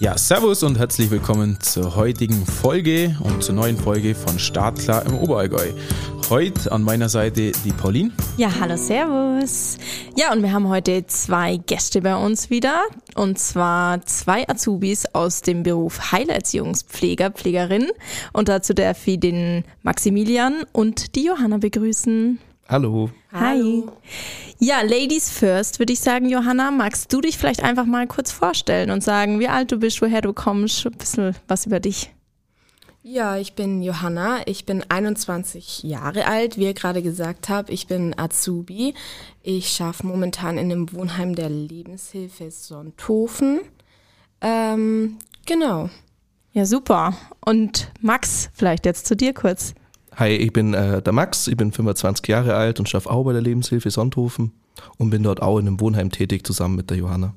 Ja, servus und herzlich willkommen zur heutigen Folge und zur neuen Folge von Startklar im Oberallgäu. Heute an meiner Seite die Pauline. Ja, hallo, servus. Ja, und wir haben heute zwei Gäste bei uns wieder. Und zwar zwei Azubis aus dem Beruf Heilerziehungspfleger, Pflegerin. Und dazu darf ich den Maximilian und die Johanna begrüßen. Hallo. Hi. Ja, Ladies first, würde ich sagen, Johanna, magst du dich vielleicht einfach mal kurz vorstellen und sagen, wie alt du bist, woher du kommst, ein bisschen was über dich? Ja, ich bin Johanna, ich bin 21 Jahre alt, wie ihr gerade gesagt habt, ich bin Azubi. Ich schaffe momentan in dem Wohnheim der Lebenshilfe Sonthofen. Ähm, genau. Ja, super. Und Max, vielleicht jetzt zu dir kurz. Hi, ich bin äh, der Max, ich bin 25 Jahre alt und schaffe auch bei der Lebenshilfe Sonthofen und bin dort auch in einem Wohnheim tätig zusammen mit der Johanna.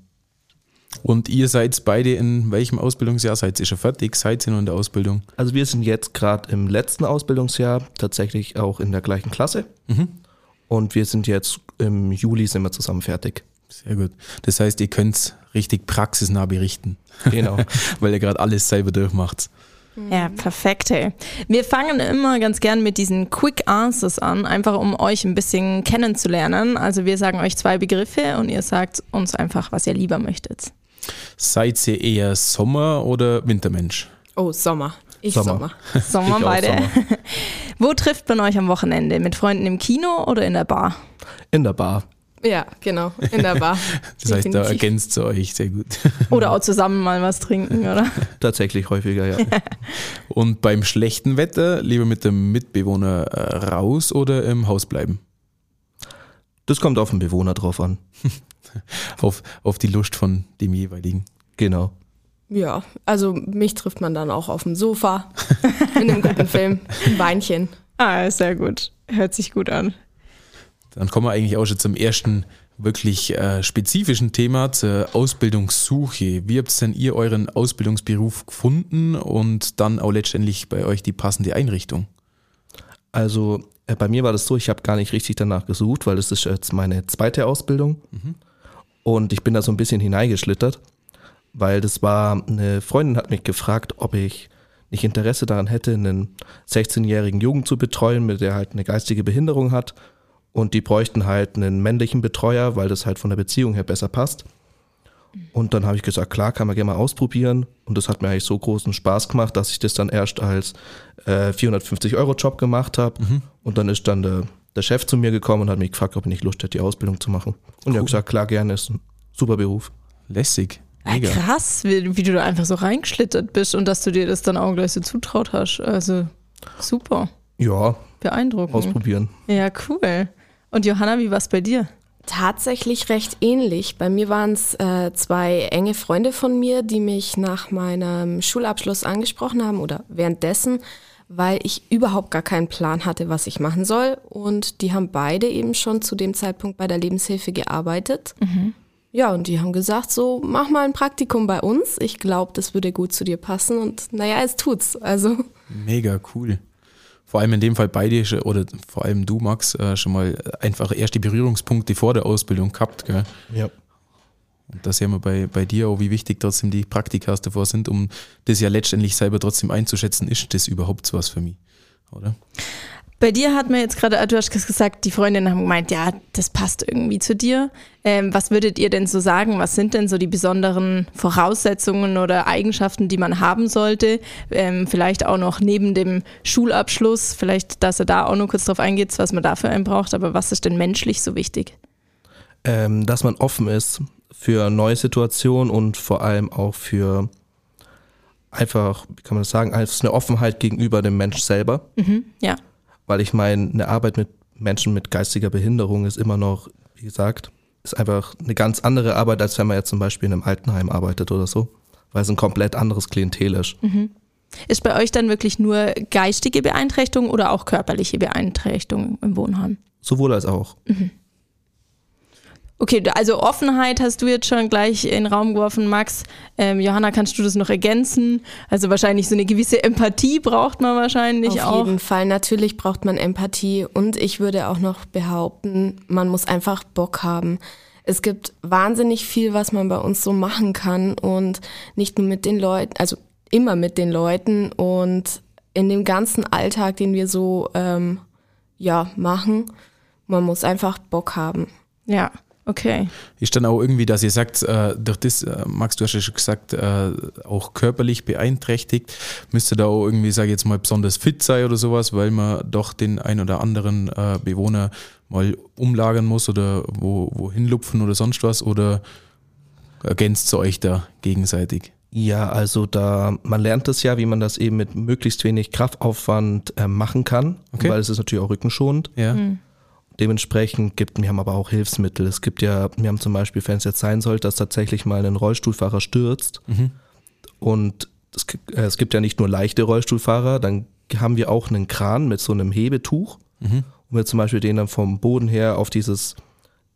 Und ihr seid beide in welchem Ausbildungsjahr? Seid ihr schon fertig? Seid ihr noch in der Ausbildung? Also wir sind jetzt gerade im letzten Ausbildungsjahr, tatsächlich auch in der gleichen Klasse. Mhm. Und wir sind jetzt im Juli sind wir zusammen fertig. Sehr gut. Das heißt, ihr könnt richtig praxisnah berichten. Genau. Weil ihr gerade alles selber durchmacht. Ja, perfekt. Hey. Wir fangen immer ganz gern mit diesen Quick Answers an, einfach um euch ein bisschen kennenzulernen. Also wir sagen euch zwei Begriffe und ihr sagt uns einfach, was ihr lieber möchtet. Seid ihr eher Sommer- oder Wintermensch? Oh, Sommer. Ich Sommer. Sommer. Sommer Ich beide. Sommer. Wo trifft man euch am Wochenende? Mit Freunden im Kino oder in der Bar? In der Bar. Ja, genau, in der Bar. Das heißt, da ergänzt ihr euch sehr gut. Oder auch zusammen mal was trinken, oder? Tatsächlich häufiger, ja. Und beim schlechten Wetter lieber mit dem Mitbewohner äh, raus oder im Haus bleiben? Das kommt auf den Bewohner drauf an. Auf, auf die Lust von dem jeweiligen. Genau. Ja, also mich trifft man dann auch auf dem Sofa in einem guten Film. Ein Weinchen. Ah, sehr gut. Hört sich gut an. Dann kommen wir eigentlich auch schon zum ersten wirklich äh, spezifischen Thema, zur Ausbildungssuche. Wie habt denn ihr euren Ausbildungsberuf gefunden und dann auch letztendlich bei euch die passende Einrichtung? Also äh, bei mir war das so, ich habe gar nicht richtig danach gesucht, weil das ist jetzt meine zweite Ausbildung. Und ich bin da so ein bisschen hineingeschlittert, weil das war, eine Freundin hat mich gefragt, ob ich nicht Interesse daran hätte, einen 16-jährigen Jugend zu betreuen, mit der halt eine geistige Behinderung hat. Und die bräuchten halt einen männlichen Betreuer, weil das halt von der Beziehung her besser passt. Und dann habe ich gesagt, klar, kann man gerne mal ausprobieren. Und das hat mir eigentlich so großen Spaß gemacht, dass ich das dann erst als äh, 450-Euro-Job gemacht habe. Und dann ist dann der, der Chef zu mir gekommen und hat mich gefragt, ob ich nicht Lust hätte, die Ausbildung zu machen. Und ich habe gesagt, klar, gerne, ist ein super Beruf. Lässig. Ja, Mega. krass, wie, wie du da einfach so reingeschlittert bist und dass du dir das dann auch gleich so zutraut hast. Also super, Ja, beeindruckend. ausprobieren. Ja, cool. Und Johanna, wie war's bei dir? Tatsächlich recht ähnlich. Bei mir waren es äh, zwei enge Freunde von mir, die mich nach meinem Schulabschluss angesprochen haben oder währenddessen, weil ich überhaupt gar keinen Plan hatte, was ich machen soll. Und die haben beide eben schon zu dem Zeitpunkt bei der Lebenshilfe gearbeitet. Ja, und die haben gesagt, so mach mal ein Praktikum bei uns. Ich glaube, das würde gut zu dir passen. Und naja, es tut's. Also Mega cool. Vor allem in dem Fall beide oder vor allem du, Max, äh, schon mal einfach erste Berührungspunkte vor der Ausbildung gehabt. Gell? Ja. Und da sehen wir bei, bei dir auch, wie wichtig trotzdem die Praktikas davor sind, um das ja letztendlich selber trotzdem einzuschätzen, ist das überhaupt so was für mich, oder? Bei dir hat man jetzt gerade, du hast gesagt, die Freundinnen haben gemeint, ja, das passt irgendwie zu dir. Ähm, was würdet ihr denn so sagen? Was sind denn so die besonderen Voraussetzungen oder Eigenschaften, die man haben sollte? Ähm, vielleicht auch noch neben dem Schulabschluss, vielleicht, dass er da auch noch kurz drauf eingeht, was man dafür einen braucht, aber was ist denn menschlich so wichtig? Ähm, dass man offen ist für neue Situationen und vor allem auch für einfach, wie kann man das sagen, als eine Offenheit gegenüber dem Mensch selber. Mhm, ja. Weil ich meine, eine Arbeit mit Menschen mit geistiger Behinderung ist immer noch, wie gesagt, ist einfach eine ganz andere Arbeit, als wenn man jetzt zum Beispiel in einem Altenheim arbeitet oder so. Weil es ein komplett anderes Klientel ist. Ist bei euch dann wirklich nur geistige Beeinträchtigung oder auch körperliche Beeinträchtigung im Wohnheim? Sowohl als auch. Okay, also Offenheit hast du jetzt schon gleich in den Raum geworfen, Max. Ähm, Johanna, kannst du das noch ergänzen? Also wahrscheinlich so eine gewisse Empathie braucht man wahrscheinlich Auf auch. jeden Fall, natürlich braucht man Empathie und ich würde auch noch behaupten, man muss einfach Bock haben. es gibt wahnsinnig viel, was man bei uns so machen kann und nicht nur mit den Leuten, also immer mit den Leuten und in dem ganzen Alltag, den wir so ähm, ja machen, man muss einfach Bock haben. Ja, okay. Ist dann auch irgendwie, dass ihr sagt, äh, durch das, äh, Max, du hast ja schon gesagt, äh, auch körperlich beeinträchtigt, müsste da auch irgendwie, sage ich jetzt mal, besonders fit sein oder sowas, weil man doch den ein oder anderen äh, Bewohner mal umlagern muss oder wo, wohin lupfen oder sonst was oder ergänzt ihr euch da gegenseitig? Ja, also da, man lernt es ja, wie man das eben mit möglichst wenig Kraftaufwand äh, machen kann, Okay. weil es ist natürlich auch rückenschonend. Ja. Dementsprechend gibt, wir haben aber auch Hilfsmittel. Es gibt ja, wir haben zum Beispiel, wenn es jetzt sein sollte, dass tatsächlich mal ein Rollstuhlfahrer stürzt Mhm. und es, gi- äh, es gibt ja nicht nur leichte Rollstuhlfahrer, dann haben wir auch einen Kran mit so einem Hebetuch, Mhm. wo wir zum Beispiel den dann vom Boden her auf dieses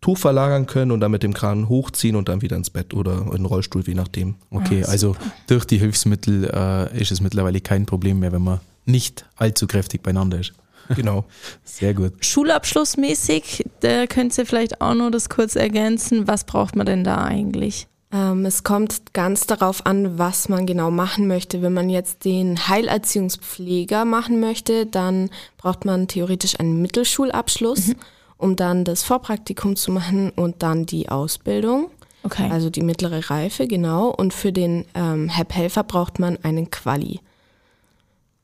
Tuch verlagern können und dann mit dem Kran hochziehen und dann wieder ins Bett oder in den Rollstuhl, je nachdem. Okay, Ah, also durch die Hilfsmittel äh, ist es mittlerweile kein Problem mehr, wenn man nicht allzu kräftig beieinander ist. Genau. Sehr gut. Schulabschlussmäßig, da könnt ihr vielleicht auch noch das kurz ergänzen. Was braucht man denn da eigentlich? Ähm, es kommt ganz darauf an, was man genau machen möchte. Wenn man jetzt den Heilerziehungspfleger machen möchte, dann braucht man theoretisch einen Mittelschulabschluss, um dann das Vorpraktikum zu machen und dann die Ausbildung, Okay. also die mittlere Reife, genau. Und für den ähm, HEP-Helfer braucht man einen Quali.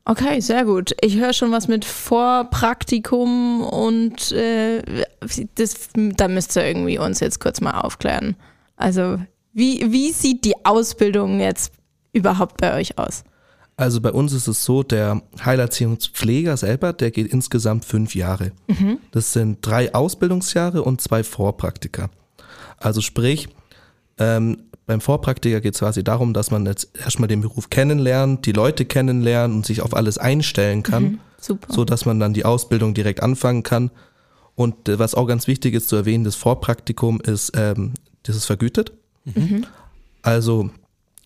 Okay, sehr gut. Ich höre schon was mit Vorpraktikum und äh, das, da müsst ihr irgendwie uns jetzt kurz mal aufklären. Also, wie, wie sieht die Ausbildung jetzt überhaupt bei euch aus? Also bei uns ist es so, der Heilerziehungspfleger selber, der geht insgesamt fünf Jahre. Das sind drei Ausbildungsjahre und zwei Vorpraktika. Also sprich, ähm, beim Vorpraktiker geht es quasi darum, dass man jetzt erstmal den Beruf kennenlernt, die Leute kennenlernt und sich auf alles einstellen kann, Super. so dass man dann die Ausbildung direkt anfangen kann. Und äh, was auch ganz wichtig ist zu erwähnen, das Vorpraktikum ist, ähm, das ist vergütet. Also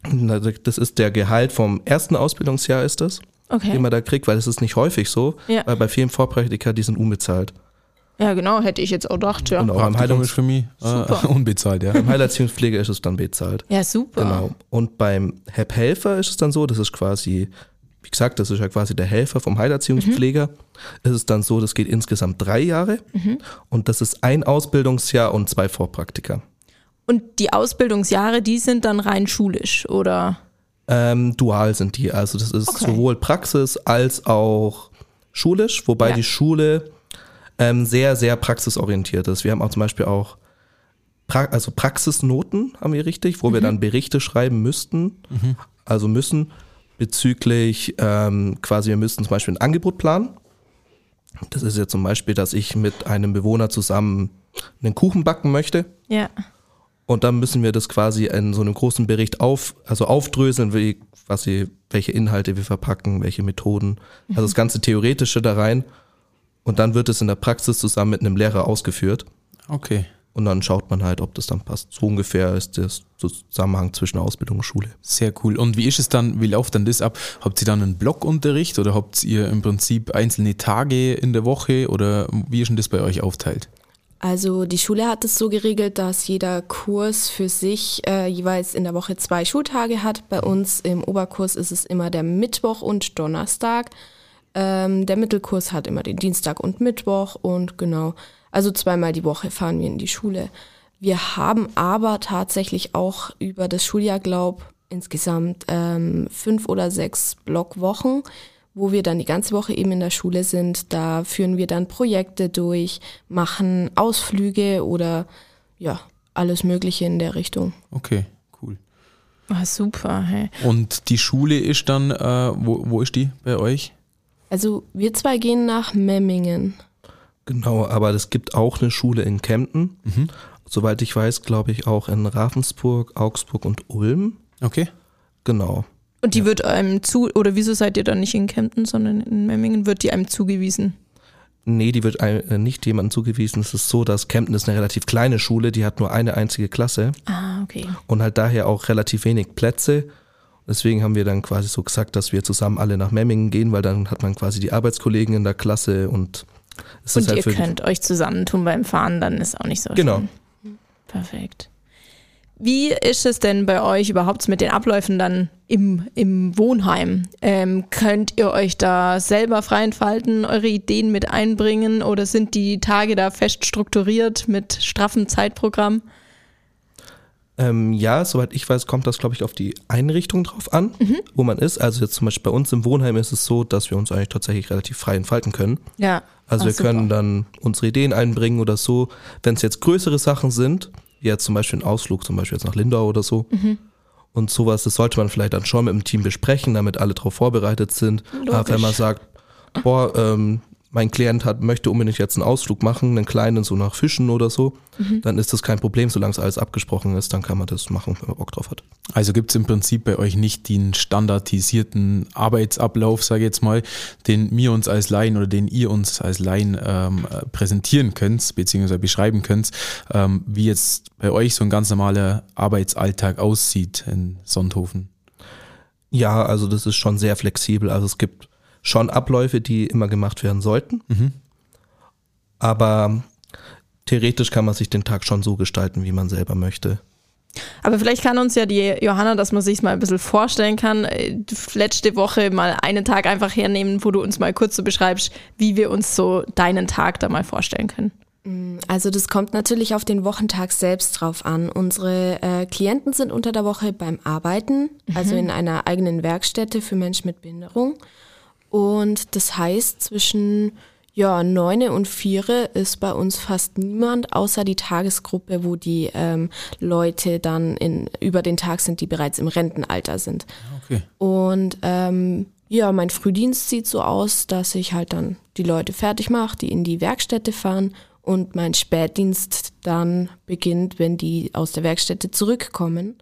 na, das ist der Gehalt vom ersten Ausbildungsjahr ist das, okay. den man da kriegt, weil das ist nicht häufig so, Ja. weil bei vielen Vorpraktika, die sind unbezahlt. Ja, genau, hätte ich jetzt auch gedacht, ja. Und auch ist Heilungs für mich Super. äh, unbezahlt, ja. beim Heilerziehungspfleger ist es dann bezahlt. Ja, super. Genau. Und beim HEP-Helfer ist es dann so, das ist quasi, wie gesagt, das ist ja quasi der Helfer vom Heilerziehungspfleger. Es ist dann so, das geht insgesamt drei Jahre und das ist ein Ausbildungsjahr und zwei Vorpraktika. Und die Ausbildungsjahre, die sind dann rein schulisch, oder? Ähm, dual sind die, also das ist Okay. sowohl Praxis als auch schulisch, wobei Ja. die Schule ähm, sehr, sehr praxisorientiert ist. Wir haben auch zum Beispiel auch pra also Praxisnoten, haben wir richtig, wo wir dann Berichte schreiben müssten, also müssen bezüglich ähm, quasi, wir müssten zum Beispiel ein Angebot planen. Das ist ja zum Beispiel, dass ich mit einem Bewohner zusammen einen Kuchen backen möchte. Ja. Und dann müssen wir das quasi in so einem großen Bericht auf, also aufdröseln, wie, quasi, welche Inhalte wir verpacken, welche Methoden, also das ganze Theoretische da rein. Und dann wird es in der Praxis zusammen mit einem Lehrer ausgeführt. Okay. Und dann schaut man halt, ob das dann passt. So ungefähr ist der Zusammenhang zwischen Ausbildung und Schule. Sehr cool. Und wie ist es dann, wie läuft dann das ab? Habt ihr dann einen Blockunterricht oder habt ihr im Prinzip einzelne Tage in der Woche oder wie ist denn das bei euch aufteilt? Also die Schule hat es so geregelt, dass jeder Kurs für sich äh, jeweils in der Woche zwei Schultage hat. Bei uns im Oberkurs ist es immer der Mittwoch und Donnerstag. Ähm, der Mittelkurs hat immer den Dienstag und Mittwoch und genau, also zweimal die Woche fahren wir in die Schule. Wir haben aber tatsächlich auch über das Schuljahr, glaub, insgesamt ähm, fünf oder sechs Blockwochen, wo wir dann die ganze Woche eben in der Schule sind. Da führen wir dann Projekte durch, machen Ausflüge oder ja, alles Mögliche in der Richtung. Okay, cool. Ah, super, hey. Und die Schule ist dann, äh, wo, wo ist die bei euch? Also wir zwei gehen nach Memmingen. Genau, aber es gibt auch eine Schule in Kempten. Mhm. Soweit ich weiß, glaube ich auch in Ravensburg, Augsburg und Ulm. Okay. Genau. Und die wird einem zu, oder wieso seid ihr dann nicht in Kempten, sondern in Memmingen, wird die einem zugewiesen? Nee, die wird ein, äh, nicht jemandem zugewiesen. Es ist so, dass Kempten ist eine relativ kleine Schule, die hat nur eine einzige Klasse Ah, okay. und halt daher auch relativ wenig Plätze. Deswegen haben wir dann quasi so gesagt, dass wir zusammen alle nach Memmingen gehen, weil dann hat man quasi die Arbeitskollegen in der Klasse und es Und ist halt ihr könnt euch zusammentun beim Fahren, dann ist auch nicht so Genau. schlimm. Perfekt. Wie ist es denn bei euch überhaupt mit den Abläufen dann im, im Wohnheim? Ähm, könnt ihr euch da selber frei entfalten, eure Ideen mit einbringen oder sind die Tage da fest strukturiert mit straffem Zeitprogramm? Ähm, ja, soweit ich weiß, kommt das, glaube ich, auf die Einrichtung drauf an, mhm. wo man ist. Also jetzt zum Beispiel bei uns im Wohnheim ist es so, dass wir uns eigentlich tatsächlich relativ frei entfalten können. Ja. Also Ach, wir super. können dann unsere Ideen einbringen oder so. Wenn es jetzt größere Sachen sind, wie jetzt zum Beispiel ein Ausflug, zum Beispiel jetzt nach Lindau oder so, mhm. und sowas, das sollte man vielleicht dann schon mit dem Team besprechen, damit alle darauf vorbereitet sind. Logisch. Aber wenn man sagt, boah, ähm, mein Klient hat, möchte unbedingt jetzt einen Ausflug machen, einen kleinen, so nach Fischen oder so, mhm. dann ist das kein Problem, solange es alles abgesprochen ist, dann kann man das machen, wenn man Bock drauf hat. Also gibt es im Prinzip bei euch nicht den standardisierten Arbeitsablauf, sage ich jetzt mal, den wir uns als Laien oder den ihr uns als Laien ähm, präsentieren könnt, beziehungsweise beschreiben könnt, ähm, wie jetzt bei euch so ein ganz normaler Arbeitsalltag aussieht in Sonthofen. Ja, also das ist schon sehr flexibel. Also es gibt schon Abläufe, die immer gemacht werden sollten. Mhm. Aber theoretisch kann man sich den Tag schon so gestalten, wie man selber möchte. Aber vielleicht kann uns ja die Johanna, dass man sich mal ein bisschen vorstellen kann, äh, letzte Woche mal einen Tag einfach hernehmen, wo du uns mal kurz so beschreibst, wie wir uns so deinen Tag da mal vorstellen können. Mm, also das kommt natürlich auf den Wochentag selbst drauf an. Unsere äh, Klienten sind unter der Woche beim Arbeiten, also mhm. in einer eigenen Werkstätte für Menschen mit Behinderung. Und das heißt, zwischen ja, neune und viere ist bei uns fast niemand, außer die Tagesgruppe, wo die ähm, Leute dann in, über den Tag sind, die bereits im Rentenalter sind. Ah, okay. Und ähm, ja, mein Frühdienst sieht so aus, dass ich halt dann die Leute fertig mache, die in die Werkstätte fahren und mein Spätdienst dann beginnt, wenn die aus der Werkstätte zurückkommen.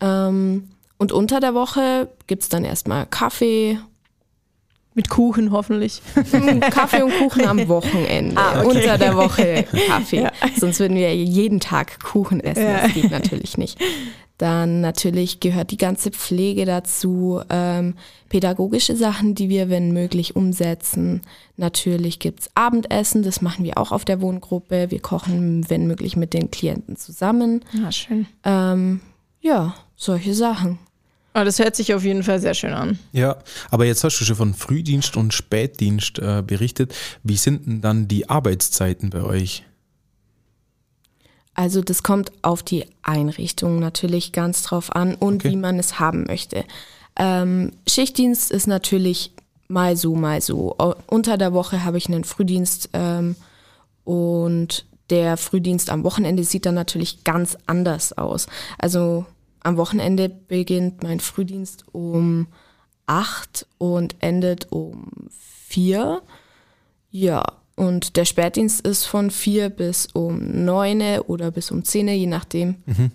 Ähm, und unter der Woche gibt's dann erstmal Kaffee mit Kuchen hoffentlich. Kaffee und Kuchen am Wochenende. Ah, okay. Unter der Woche Kaffee. Ja. Sonst würden wir jeden Tag Kuchen essen. Ja. Das geht natürlich nicht. Dann natürlich gehört die ganze Pflege dazu, ähm, pädagogische Sachen, die wir, wenn möglich, umsetzen. Natürlich gibt's Abendessen, das machen wir auch auf der Wohngruppe. Wir kochen, wenn möglich, mit den Klienten zusammen. Ja, schön. Ähm, ja, solche Sachen. Aber das hört sich auf jeden Fall sehr schön an. Ja, aber jetzt hast du schon von Frühdienst und Spätdienst äh, berichtet. Wie sind denn dann die Arbeitszeiten bei euch? Also das kommt auf die Einrichtung natürlich ganz drauf an und okay. wie man es haben möchte. Ähm, Schichtdienst ist natürlich mal so, mal so. Unter der Woche habe ich einen Frühdienst ähm, und der Frühdienst am Wochenende sieht dann natürlich ganz anders aus. Also am Wochenende beginnt mein Frühdienst um acht und endet um vier. Ja, und der Spätdienst ist von vier bis um neun oder bis um zehn, je nachdem. Mhm.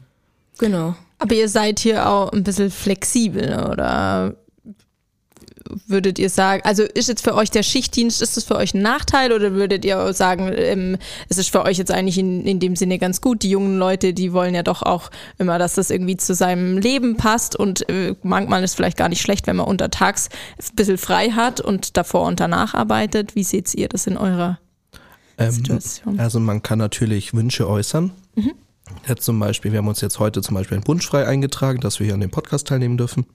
Genau. Aber ihr seid hier auch ein bisschen flexibel, oder würdet ihr sagen, also ist jetzt für euch der Schichtdienst, ist das für euch ein Nachteil oder würdet ihr sagen, ähm, es ist für euch jetzt eigentlich in, in dem Sinne ganz gut? Die jungen Leute, die wollen ja doch auch immer, dass das irgendwie zu seinem Leben passt und äh, manchmal ist es vielleicht gar nicht schlecht, wenn man untertags ein bisschen frei hat und davor und danach arbeitet. Wie seht ihr das in eurer ähm, Situation? Also man kann natürlich Wünsche äußern. Mhm. Jetzt zum Beispiel, wir haben uns jetzt heute zum Beispiel ein Wunsch frei eingetragen, dass wir hier an dem Podcast teilnehmen dürfen.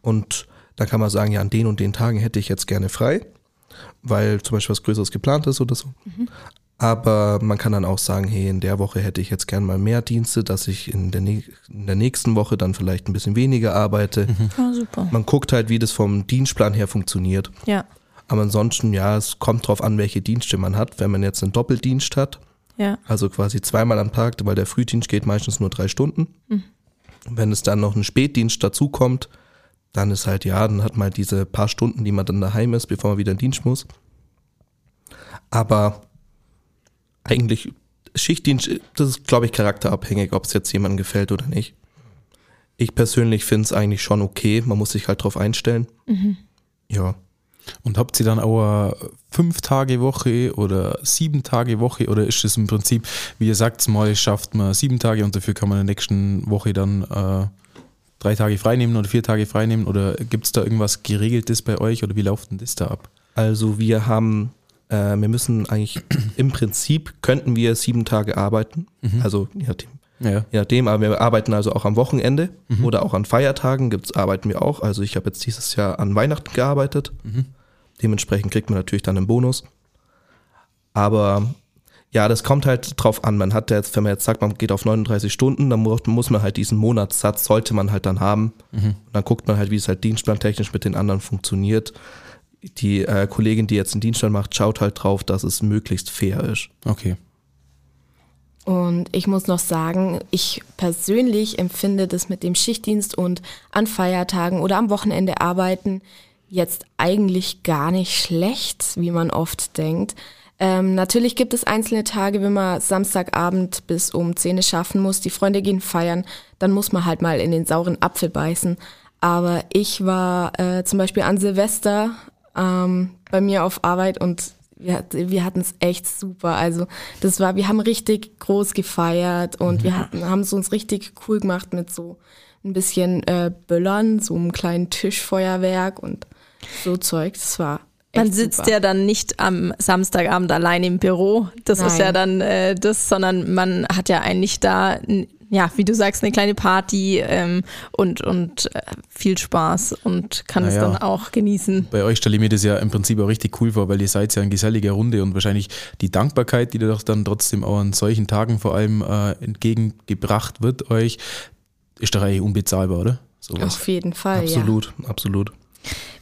Und da kann man sagen, ja, an den und den Tagen hätte ich jetzt gerne frei, weil zum Beispiel was Größeres geplant ist oder so. Mhm. Aber man kann dann auch sagen, hey, in der Woche hätte ich jetzt gerne mal mehr Dienste, dass ich in der, in der nächsten Woche dann vielleicht ein bisschen weniger arbeite. Mhm. Oh, super. Man guckt halt, wie das vom Dienstplan her funktioniert. Ja. Aber ansonsten, ja, es kommt drauf an, welche Dienste man hat. Wenn man jetzt einen Doppeldienst hat, ja. also quasi zweimal am Tag, weil der Frühdienst geht meistens nur drei Stunden. Mhm. Wenn es dann noch ein Spätdienst dazu kommt, dann ist halt, ja, dann hat man halt diese paar Stunden, die man dann daheim ist, bevor man wieder in Dienst muss. Aber eigentlich, Schichtdienst, das ist, glaube ich, charakterabhängig, ob es jetzt jemandem gefällt oder nicht. Ich persönlich finde es eigentlich schon okay, man muss sich halt drauf einstellen. Mhm. Ja. Und habt ihr dann auch eine fünf Tage Woche oder sieben Tage Woche oder ist es im Prinzip, wie ihr sagt, mal schafft man sieben Tage und dafür kann man in der nächsten Woche dann äh, drei Tage freinehmen oder vier Tage freinehmen oder gibt es da irgendwas Geregeltes bei euch oder wie läuft denn das da ab? Also wir haben Äh, wir müssen eigentlich, im Prinzip könnten wir sieben Tage arbeiten. Also je nachdem, Ja. je nachdem, aber wir arbeiten also auch am Wochenende oder auch an Feiertagen gibt's, arbeiten wir auch. Also ich habe jetzt dieses Jahr an Weihnachten gearbeitet. Dementsprechend kriegt man natürlich dann einen Bonus. Aber ja, das kommt halt drauf an. Man hat ja jetzt, wenn man jetzt sagt, man geht auf 39 Stunden, dann mu- muss man halt diesen Monatssatz, sollte man halt dann haben. Und dann guckt man halt, wie es halt dienstplantechnisch mit den anderen funktioniert. Die äh, Kollegin, die jetzt einen Dienstplan macht, schaut halt drauf, dass es möglichst fair ist. Okay. Und ich muss noch sagen, ich persönlich empfinde das mit dem Schichtdienst und an Feiertagen oder am Wochenende arbeiten jetzt eigentlich gar nicht schlecht, wie man oft denkt. Ähm, natürlich gibt es einzelne Tage, wenn man Samstagabend bis um 10 Uhr schaffen muss, die Freunde gehen feiern, dann muss man halt mal in den sauren Apfel beißen. Aber ich war äh, zum Beispiel an Silvester ähm, bei mir auf Arbeit und wir, wir hatten es echt super. Also das war, wir haben richtig groß gefeiert und wir hatten, haben es uns richtig cool gemacht mit so ein bisschen äh, Böllern, so einem kleinen Tischfeuerwerk und so Zeug. Das war Man sitzt super. ja dann nicht am Samstagabend allein im Büro. Das ist Nein. ja dann äh, das, sondern man hat ja eigentlich da, ja, wie du sagst, eine kleine Party ähm, und, und äh, viel Spaß und kann es Naja. dann auch genießen. Bei euch stelle ich mir das ja im Prinzip auch richtig cool vor, weil ihr seid ja eine gesellige Runde und wahrscheinlich die Dankbarkeit, die da doch dann trotzdem auch an solchen Tagen vor allem äh, entgegengebracht wird euch, ist doch eigentlich unbezahlbar, oder? Sowas. Auf jeden Fall, Absolut, absolut.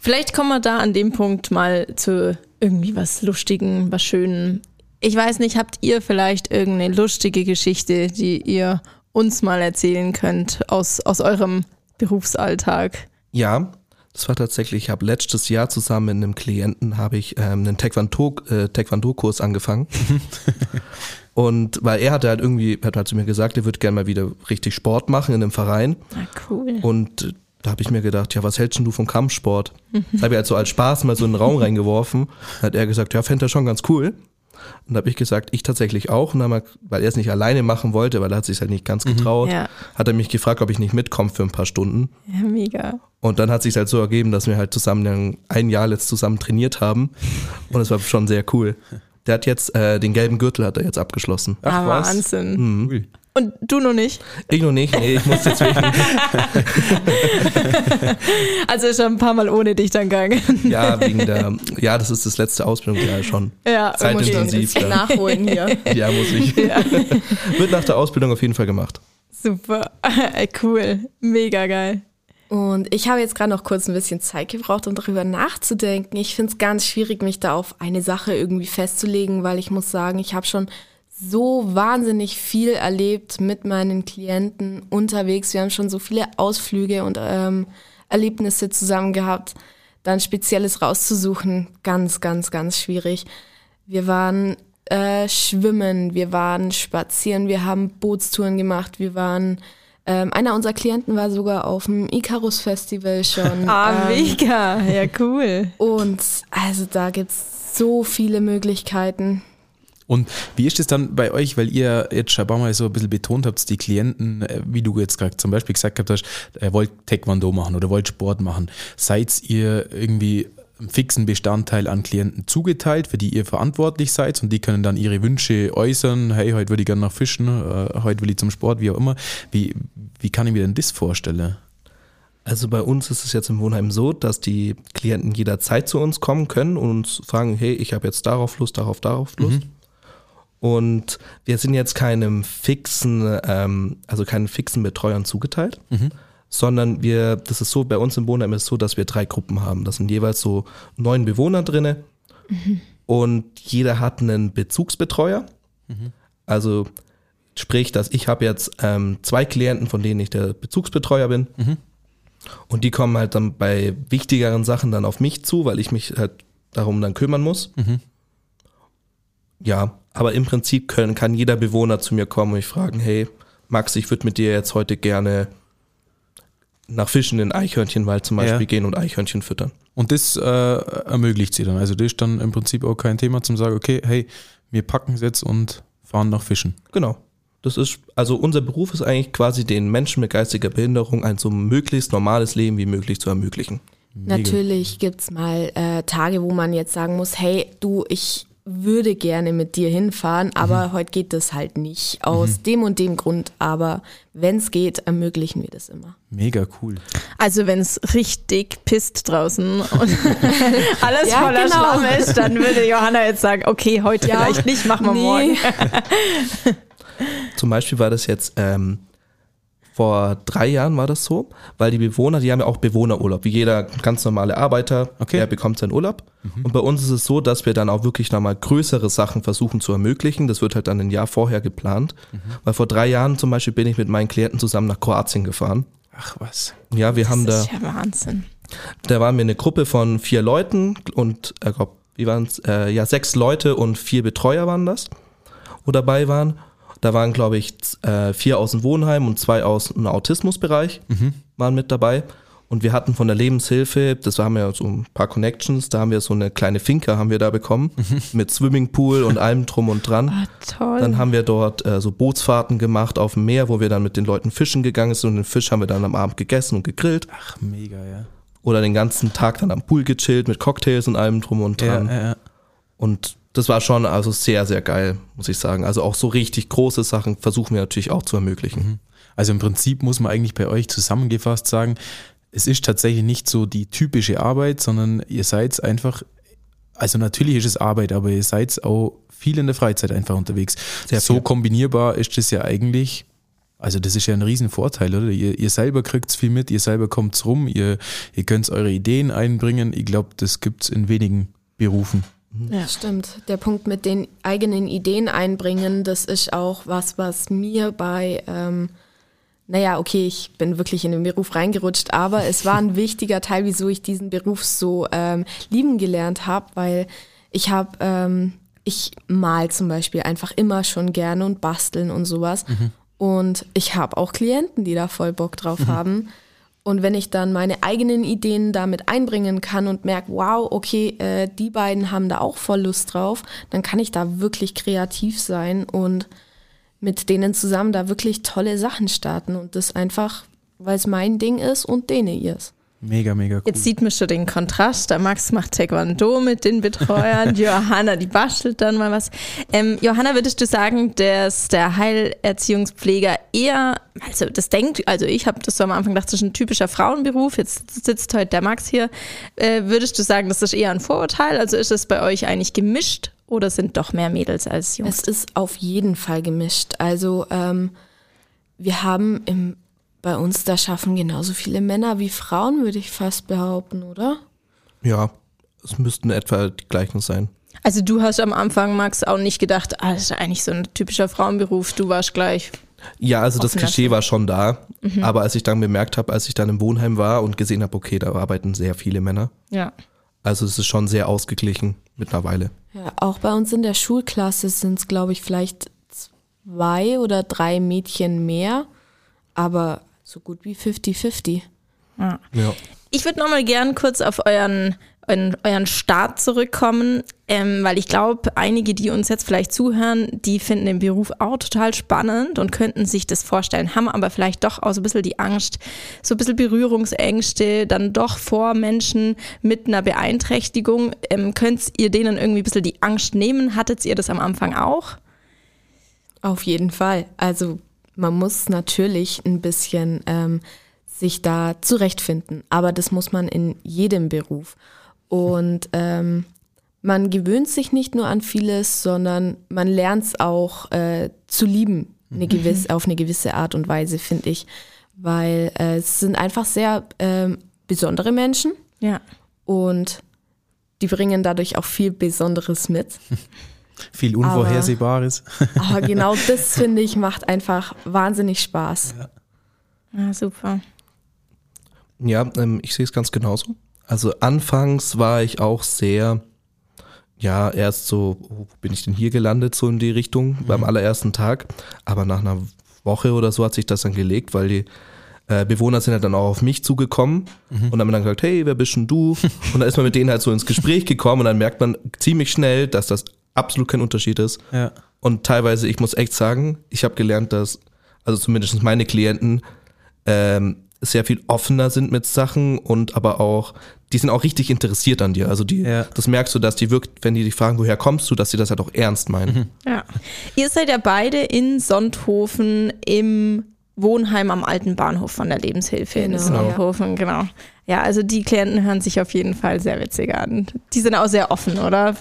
Vielleicht kommen wir da an dem Punkt mal zu irgendwie was Lustigen, was Schönem. Ich weiß nicht, habt ihr vielleicht irgendeine lustige Geschichte, die ihr uns mal erzählen könnt aus, aus eurem Berufsalltag? Ja, das war tatsächlich, ich habe letztes Jahr zusammen mit einem Klienten habe ich ähm, einen Taekwondo, äh, Taekwondo-Kurs angefangen. Und weil er hatte halt irgendwie, hat halt zu mir gesagt, er würde gerne mal wieder richtig Sport machen in einem Verein. Na cool. Und da habe ich mir gedacht, ja, was hältst denn du vom Kampfsport? Das habe ich halt so als Spaß mal so in den Raum reingeworfen. Da hat er gesagt, ja, fände er schon ganz cool. Und da habe ich gesagt, ich tatsächlich auch. Und dann, weil er es nicht alleine machen wollte, weil er hat sich halt nicht ganz getraut, Ja. hat er mich gefragt, ob ich nicht mitkomme für ein paar Stunden. Ja, mega. Und dann hat sich halt so ergeben, dass wir halt zusammen dann ein Jahr jetzt zusammen trainiert haben. Und es war schon sehr cool. Der hat jetzt äh, den gelben Gürtel hat er jetzt abgeschlossen. Ach, ah, was? Wahnsinn. Cool. Und du noch nicht? Ich noch nicht, nee, ich muss jetzt wegen, Also ist schon ein paar Mal ohne dich dann gegangen. ja, wegen der, ja, das ist das letzte Ausbildungsjahr schon. ja, Zeitintensiv, okay. ja. Nachholen hier. Ja, muss ich. Wird nach der Ausbildung auf jeden Fall gemacht. Super. Cool. Mega geil. Und ich habe jetzt gerade noch kurz ein bisschen Zeit gebraucht, um darüber nachzudenken. Ich finde es ganz schwierig, mich da auf eine Sache irgendwie festzulegen, weil ich muss sagen, ich habe schon so wahnsinnig viel erlebt mit meinen Klienten unterwegs. Wir haben schon so viele Ausflüge und ähm, Erlebnisse zusammen gehabt. Dann Spezielles rauszusuchen, ganz, ganz, ganz schwierig. Wir waren äh, schwimmen, wir waren spazieren, wir haben Bootstouren gemacht, wir waren ähm, einer unserer Klienten war sogar auf dem Icarus Festival schon. Ah, ähm, mega. Ja, cool. und also da gibt's so viele Möglichkeiten. Und wie ist es dann bei euch, weil ihr jetzt schon ein paar Mal so ein bisschen betont habt, die Klienten, äh, wie du jetzt gerade zum Beispiel gesagt gehabt hast, äh, wollt Taekwondo machen oder wollt Sport machen. Seid ihr irgendwie einen fixen Bestandteil an Klienten zugeteilt, für die ihr verantwortlich seid und die können dann ihre Wünsche äußern, hey, heute würde ich gerne noch fischen, äh, heute will ich zum Sport, wie auch immer. Wie, wie kann ich mir denn das vorstellen? Also bei uns ist es jetzt im Wohnheim so, dass die Klienten jederzeit zu uns kommen können und uns fragen, hey, ich habe jetzt darauf Lust, darauf, darauf Lust. Und wir sind jetzt keinem fixen, ähm, also keinen fixen Betreuern zugeteilt, sondern wir, das ist so, bei uns im Wohnheim ist es so, dass wir drei Gruppen haben. Das sind jeweils so neun Bewohner drinne und jeder hat einen Bezugsbetreuer. Also sprich, dass ich habe jetzt ähm, zwei Klienten, von denen ich der Bezugsbetreuer bin. Und die kommen halt dann bei wichtigeren Sachen dann auf mich zu, weil ich mich halt darum dann kümmern muss. Ja, aber im Prinzip können, kann jeder Bewohner zu mir kommen und ich fragen, hey, Max, ich würde mit dir jetzt heute gerne nach Fischen in den Eichhörnchenwald zum Beispiel Ja. gehen und Eichhörnchen füttern. Und das äh, ermöglicht sie dann. Also das ist dann im Prinzip auch kein Thema zum sagen, okay, hey, wir packen es jetzt und fahren nach Fischen. Genau. Das ist, also unser Beruf ist eigentlich quasi den Menschen mit geistiger Behinderung ein so möglichst normales Leben wie möglich zu ermöglichen. Mega. Natürlich gibt's mal äh, Tage, wo man jetzt sagen muss, hey, du, ich würde gerne mit dir hinfahren, aber mhm. heute geht das halt nicht aus mhm. dem und dem Grund. Aber wenn es geht, ermöglichen wir das immer. Mega cool. Also wenn es richtig pisst draußen und alles ja, voller genau. Schlamm ist, dann würde Johanna jetzt sagen, okay, heute ja, vielleicht nicht, machen wir nee. morgen. Zum Beispiel war das jetzt ähm, vor drei Jahren war das so, weil die Bewohner, die haben ja auch Bewohnerurlaub, wie jeder ganz normale Arbeiter, okay. der bekommt seinen Urlaub. Mhm. Und bei uns ist es so, dass wir dann auch wirklich nochmal größere Sachen versuchen zu ermöglichen. Das wird halt dann ein Jahr vorher geplant. Mhm. Weil vor drei Jahren zum Beispiel bin ich mit meinen Klienten zusammen nach Kroatien gefahren. Ach was. Ja, wir das haben da. Das ist ja Wahnsinn. Da waren wir eine Gruppe von vier Leuten und, äh, wie waren es? Äh, ja, sechs Leute und vier Betreuer waren das, wo dabei waren. Da waren, glaube ich, äh, vier aus dem Wohnheim und zwei aus dem Autismusbereich mhm. waren mit dabei. Und wir hatten von der Lebenshilfe, das haben wir so ein paar Connections, da haben wir so eine kleine Finca haben wir da bekommen mhm. mit Swimmingpool und allem drum und dran. Ah, toll. Dann haben wir dort äh, so Bootsfahrten gemacht auf dem Meer, wo wir dann mit den Leuten fischen gegangen sind und den Fisch haben wir dann am Abend gegessen und gegrillt. Ach, mega, ja. Oder den ganzen Tag dann am Pool gechillt mit Cocktails und allem drum und dran. Ja, ja, ja. Und das war schon also sehr, sehr geil, muss ich sagen. Also auch so richtig große Sachen versuchen wir natürlich auch zu ermöglichen. Mhm. Also im Prinzip muss man eigentlich bei euch zusammengefasst sagen, es ist tatsächlich nicht so die typische Arbeit, sondern ihr seid einfach, also natürlich ist es Arbeit, aber ihr seid auch viel in der Freizeit einfach unterwegs. Sehr so viel. kombinierbar ist das ja eigentlich. Also das ist ja ein Riesenvorteil, oder? Ihr, ihr selber kriegt viel mit, ihr selber kommt rum, ihr, ihr könnt eure Ideen einbringen. Ich glaube, das gibt es in wenigen Berufen. Ja. Stimmt. Der Punkt mit den eigenen Ideen einbringen, das ist auch was, was mir bei, ähm, naja, okay, ich bin wirklich in den Beruf reingerutscht, aber es war ein wichtiger Teil, wieso ich diesen Beruf so ähm, lieben gelernt habe, weil ich habe, ähm, ich mal zum Beispiel einfach immer schon gerne und basteln und sowas. Mhm. Und ich habe auch Klienten, die da voll Bock drauf mhm. haben. Und wenn ich dann meine eigenen Ideen damit einbringen kann und merke, wow, okay, äh, die beiden haben da auch voll Lust drauf, dann kann ich da wirklich kreativ sein und mit denen zusammen da wirklich tolle Sachen starten und das einfach, weil es mein Ding ist und denen ihrs. Mega, mega cool. Jetzt sieht man schon den Kontrast. Der Max macht Taekwondo mit den Betreuern, Johanna, die bastelt dann mal was. Ähm, Johanna, würdest du sagen, dass der Heilerziehungspfleger eher, also das denkt, also ich habe das so am Anfang gedacht, das ist ein typischer Frauenberuf, jetzt sitzt heute der Max hier. Äh, würdest du sagen, das ist eher ein Vorurteil? Also ist es bei euch eigentlich gemischt oder sind doch mehr Mädels als Jungs? Es ist auf jeden Fall gemischt. Also ähm, wir haben im bei uns da schaffen genauso viele Männer wie Frauen, würde ich fast behaupten, oder? Ja, es müssten etwa die gleichen sein. Also du hast am Anfang, Max, auch nicht gedacht, ah, das ist eigentlich so ein typischer Frauenberuf, du warst gleich. Ja, also das Klischee war schon da, mhm. aber als ich dann bemerkt habe, als ich dann im Wohnheim war und gesehen habe, okay, da arbeiten sehr viele Männer. Ja. Also es ist schon sehr ausgeglichen mittlerweile. Ja, auch bei uns in der Schulklasse sind es, glaube ich, vielleicht zwei oder drei Mädchen mehr, aber so gut wie 50-50. Ja. ja. Ich würde nochmal gern kurz auf euren, euren, euren Start zurückkommen, ähm, weil ich glaube, einige, die uns jetzt vielleicht zuhören, die finden den Beruf auch total spannend und könnten sich das vorstellen, haben aber vielleicht doch auch so ein bisschen die Angst, so ein bisschen Berührungsängste, dann doch vor Menschen mit einer Beeinträchtigung. Ähm, könnt ihr denen irgendwie ein bisschen die Angst nehmen? Hattet ihr das am Anfang auch? Auf jeden Fall. Also man muss natürlich ein bisschen ähm, sich da zurechtfinden, aber das muss man in jedem Beruf. Und ähm, man gewöhnt sich nicht nur an vieles, sondern man lernt es auch äh, zu lieben, eine gewisse, auf eine gewisse Art und Weise, finde ich. Weil äh, es sind einfach sehr äh, besondere Menschen. Ja. Und die bringen dadurch auch viel Besonderes mit. Viel Unvorhersehbares. Aber, aber genau das, finde ich, macht einfach wahnsinnig Spaß. Ja, ja super. Ja, ähm, ich sehe es ganz genauso. Also anfangs war ich auch sehr, ja, erst so, wo bin ich denn hier gelandet, so in die Richtung mhm. beim allerersten Tag. Aber nach einer Woche oder so hat sich das dann gelegt, weil die äh, Bewohner sind halt dann auch auf mich zugekommen mhm. und haben dann gesagt, hey, wer bist denn du? Und dann ist man mit denen halt so ins Gespräch gekommen und dann merkt man ziemlich schnell, dass das absolut kein Unterschied ist. Ja. Und teilweise, ich muss echt sagen, ich habe gelernt, dass, also zumindest meine Klienten, ähm, sehr viel offener sind mit Sachen und aber auch, die sind auch richtig interessiert an dir. Also die, Ja. das merkst du, dass die wirkt, wenn die dich fragen, woher kommst du, dass sie das halt auch ernst meinen. Ja. Ihr seid ja beide in Sonthofen im Wohnheim am alten Bahnhof von der Lebenshilfe in Genau. Sonthofen, genau. Ja, also die Klienten hören sich auf jeden Fall sehr witzig an. Die sind auch sehr offen, oder?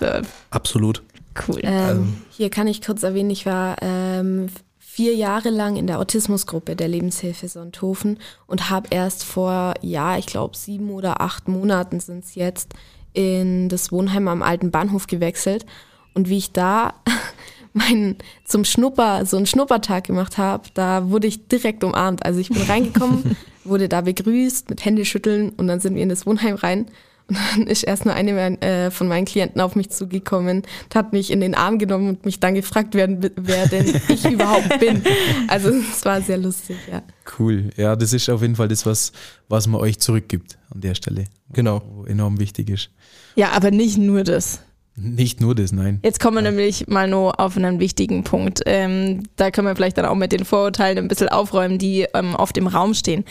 Absolut. Cool. Ähm, hier kann ich kurz erwähnen, ich war ähm, vier Jahre lang in der Autismusgruppe der Lebenshilfe Sonthofen und habe erst vor, ja, ich glaube sieben oder acht Monaten sind es jetzt, in das Wohnheim am alten Bahnhof gewechselt. Und wie ich da meinen zum Schnupper, so einen Schnuppertag gemacht habe, da wurde ich direkt umarmt. Also ich bin reingekommen, wurde da begrüßt mit Händeschütteln und dann sind wir in das Wohnheim rein. Und dann ist erst nur eine mein- äh, von meinen Klienten auf mich zugekommen, und hat mich in den Arm genommen und mich dann gefragt, wer, wer denn ich überhaupt bin. Also es war sehr lustig, ja. Cool. Ja, das ist auf jeden Fall das, was, was man euch zurückgibt an der Stelle. Genau. Wo enorm wichtig ist. Ja, aber nicht nur das. Nicht nur das, nein. Jetzt kommen wir nämlich mal nur auf einen wichtigen Punkt. Ähm, da können wir vielleicht dann auch mit den Vorurteilen ein bisschen aufräumen, die ähm, oft im Raum stehen.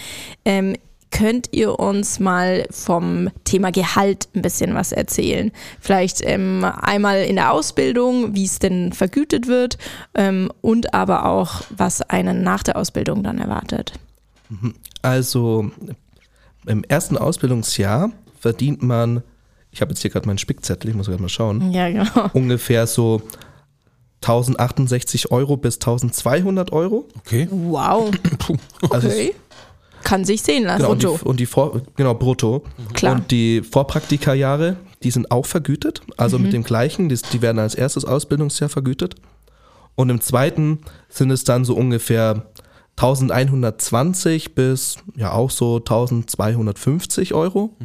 Ähm, könnt ihr uns mal vom Thema Gehalt ein bisschen was erzählen? Vielleicht ähm, einmal in der Ausbildung, wie es denn vergütet wird ähm, und aber auch, was einen nach der Ausbildung dann erwartet. Also im ersten Ausbildungsjahr verdient man, ich habe jetzt hier gerade meinen Spickzettel, ich muss gerade mal schauen, Ja, genau. ungefähr so 1068 Euro bis 1200 Euro. Okay. Wow. Also Okay. Kann sich sehen lassen. Genau, und die, Brutto. und die Vor, genau, brutto. Klar. Und die Vorpraktikajahre, die sind auch vergütet, also mit dem gleichen, die, die werden als erstes Ausbildungsjahr vergütet. Und im zweiten sind es dann so ungefähr 1120 bis ja auch so 1250 Euro.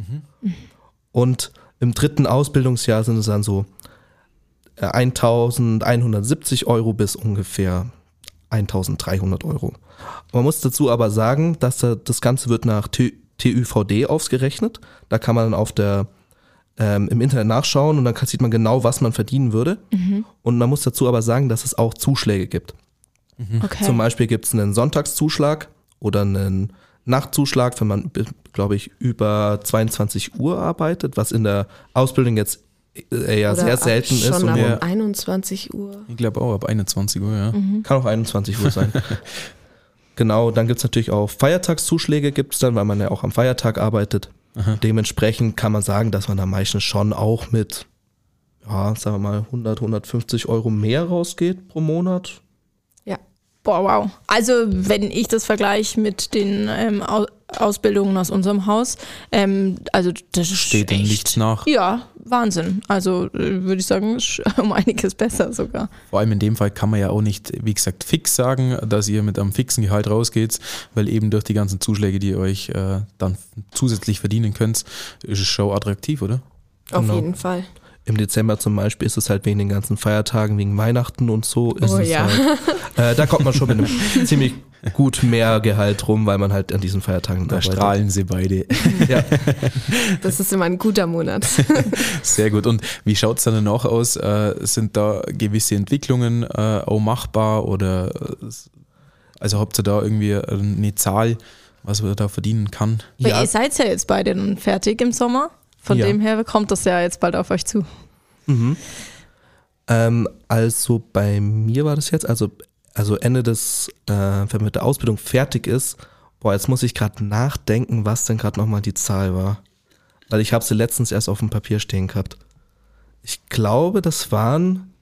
Und im dritten Ausbildungsjahr sind es dann so äh, 1170 Euro bis ungefähr 1300 Euro. Man muss dazu aber sagen, dass da, das Ganze wird nach TÜVD ausgerechnet. Da kann man auf der ähm, im Internet nachschauen und dann kann, sieht man genau, was man verdienen würde. Und man muss dazu aber sagen, dass es auch Zuschläge gibt. Okay. Zum Beispiel gibt es einen Sonntagszuschlag oder einen Nachtzuschlag, wenn man, glaube ich, über 22 Uhr arbeitet, was in der Ausbildung jetzt ja Oder sehr ab- selten ist. Schon Und ab Ja. 21 Uhr. Ich glaube auch ab 21 Uhr, ja. Kann auch 21 Uhr sein. genau, dann gibt es natürlich auch Feiertagszuschläge, gibt es dann, weil man ja auch am Feiertag arbeitet. Dementsprechend kann man sagen, dass man da meistens schon auch mit, ja, sagen wir mal, 100, 150 Euro mehr rausgeht pro Monat. Ja. Boah, wow. Also, wenn ich das vergleiche mit den ähm, Au Ausbildungen aus unserem Haus, ähm, also das ist Steht dem echt, nichts nach. Ja, Wahnsinn. Also äh, würde ich sagen, ist um einiges besser sogar. Vor allem in dem Fall kann man ja auch nicht, wie gesagt, fix sagen, dass ihr mit einem fixen Gehalt rausgeht, weil eben durch die ganzen Zuschläge, die ihr euch äh, dann zusätzlich verdienen könnt, ist es schon attraktiv, oder? Auf Genau. jeden Fall. Im Dezember zum Beispiel ist es halt wegen den ganzen Feiertagen, wegen Weihnachten und so. Ist Oh es ja. halt, äh, da kommt man schon mit einem ziemlich gut mehr Gehalt rum, weil man halt an diesen Feiertagen Da arbeitet. strahlen sie beide. Ja. Das ist immer ein guter Monat. Sehr gut. Und wie schaut es dann danach aus? Äh, sind da gewisse Entwicklungen äh, auch machbar oder äh, also habt ihr da irgendwie eine Zahl, was man da verdienen kann? Weil Ja. ihr seid ja jetzt beide fertig im Sommer. Von Ja. dem her kommt das ja jetzt bald auf euch zu. Mhm. Ähm, also bei mir war das jetzt, also, also Ende des, äh, wenn mit der Ausbildung fertig ist, boah, jetzt muss ich gerade nachdenken, was denn gerade nochmal die Zahl war. Weil ich habe sie letztens erst auf dem Papier stehen gehabt. Ich glaube, das waren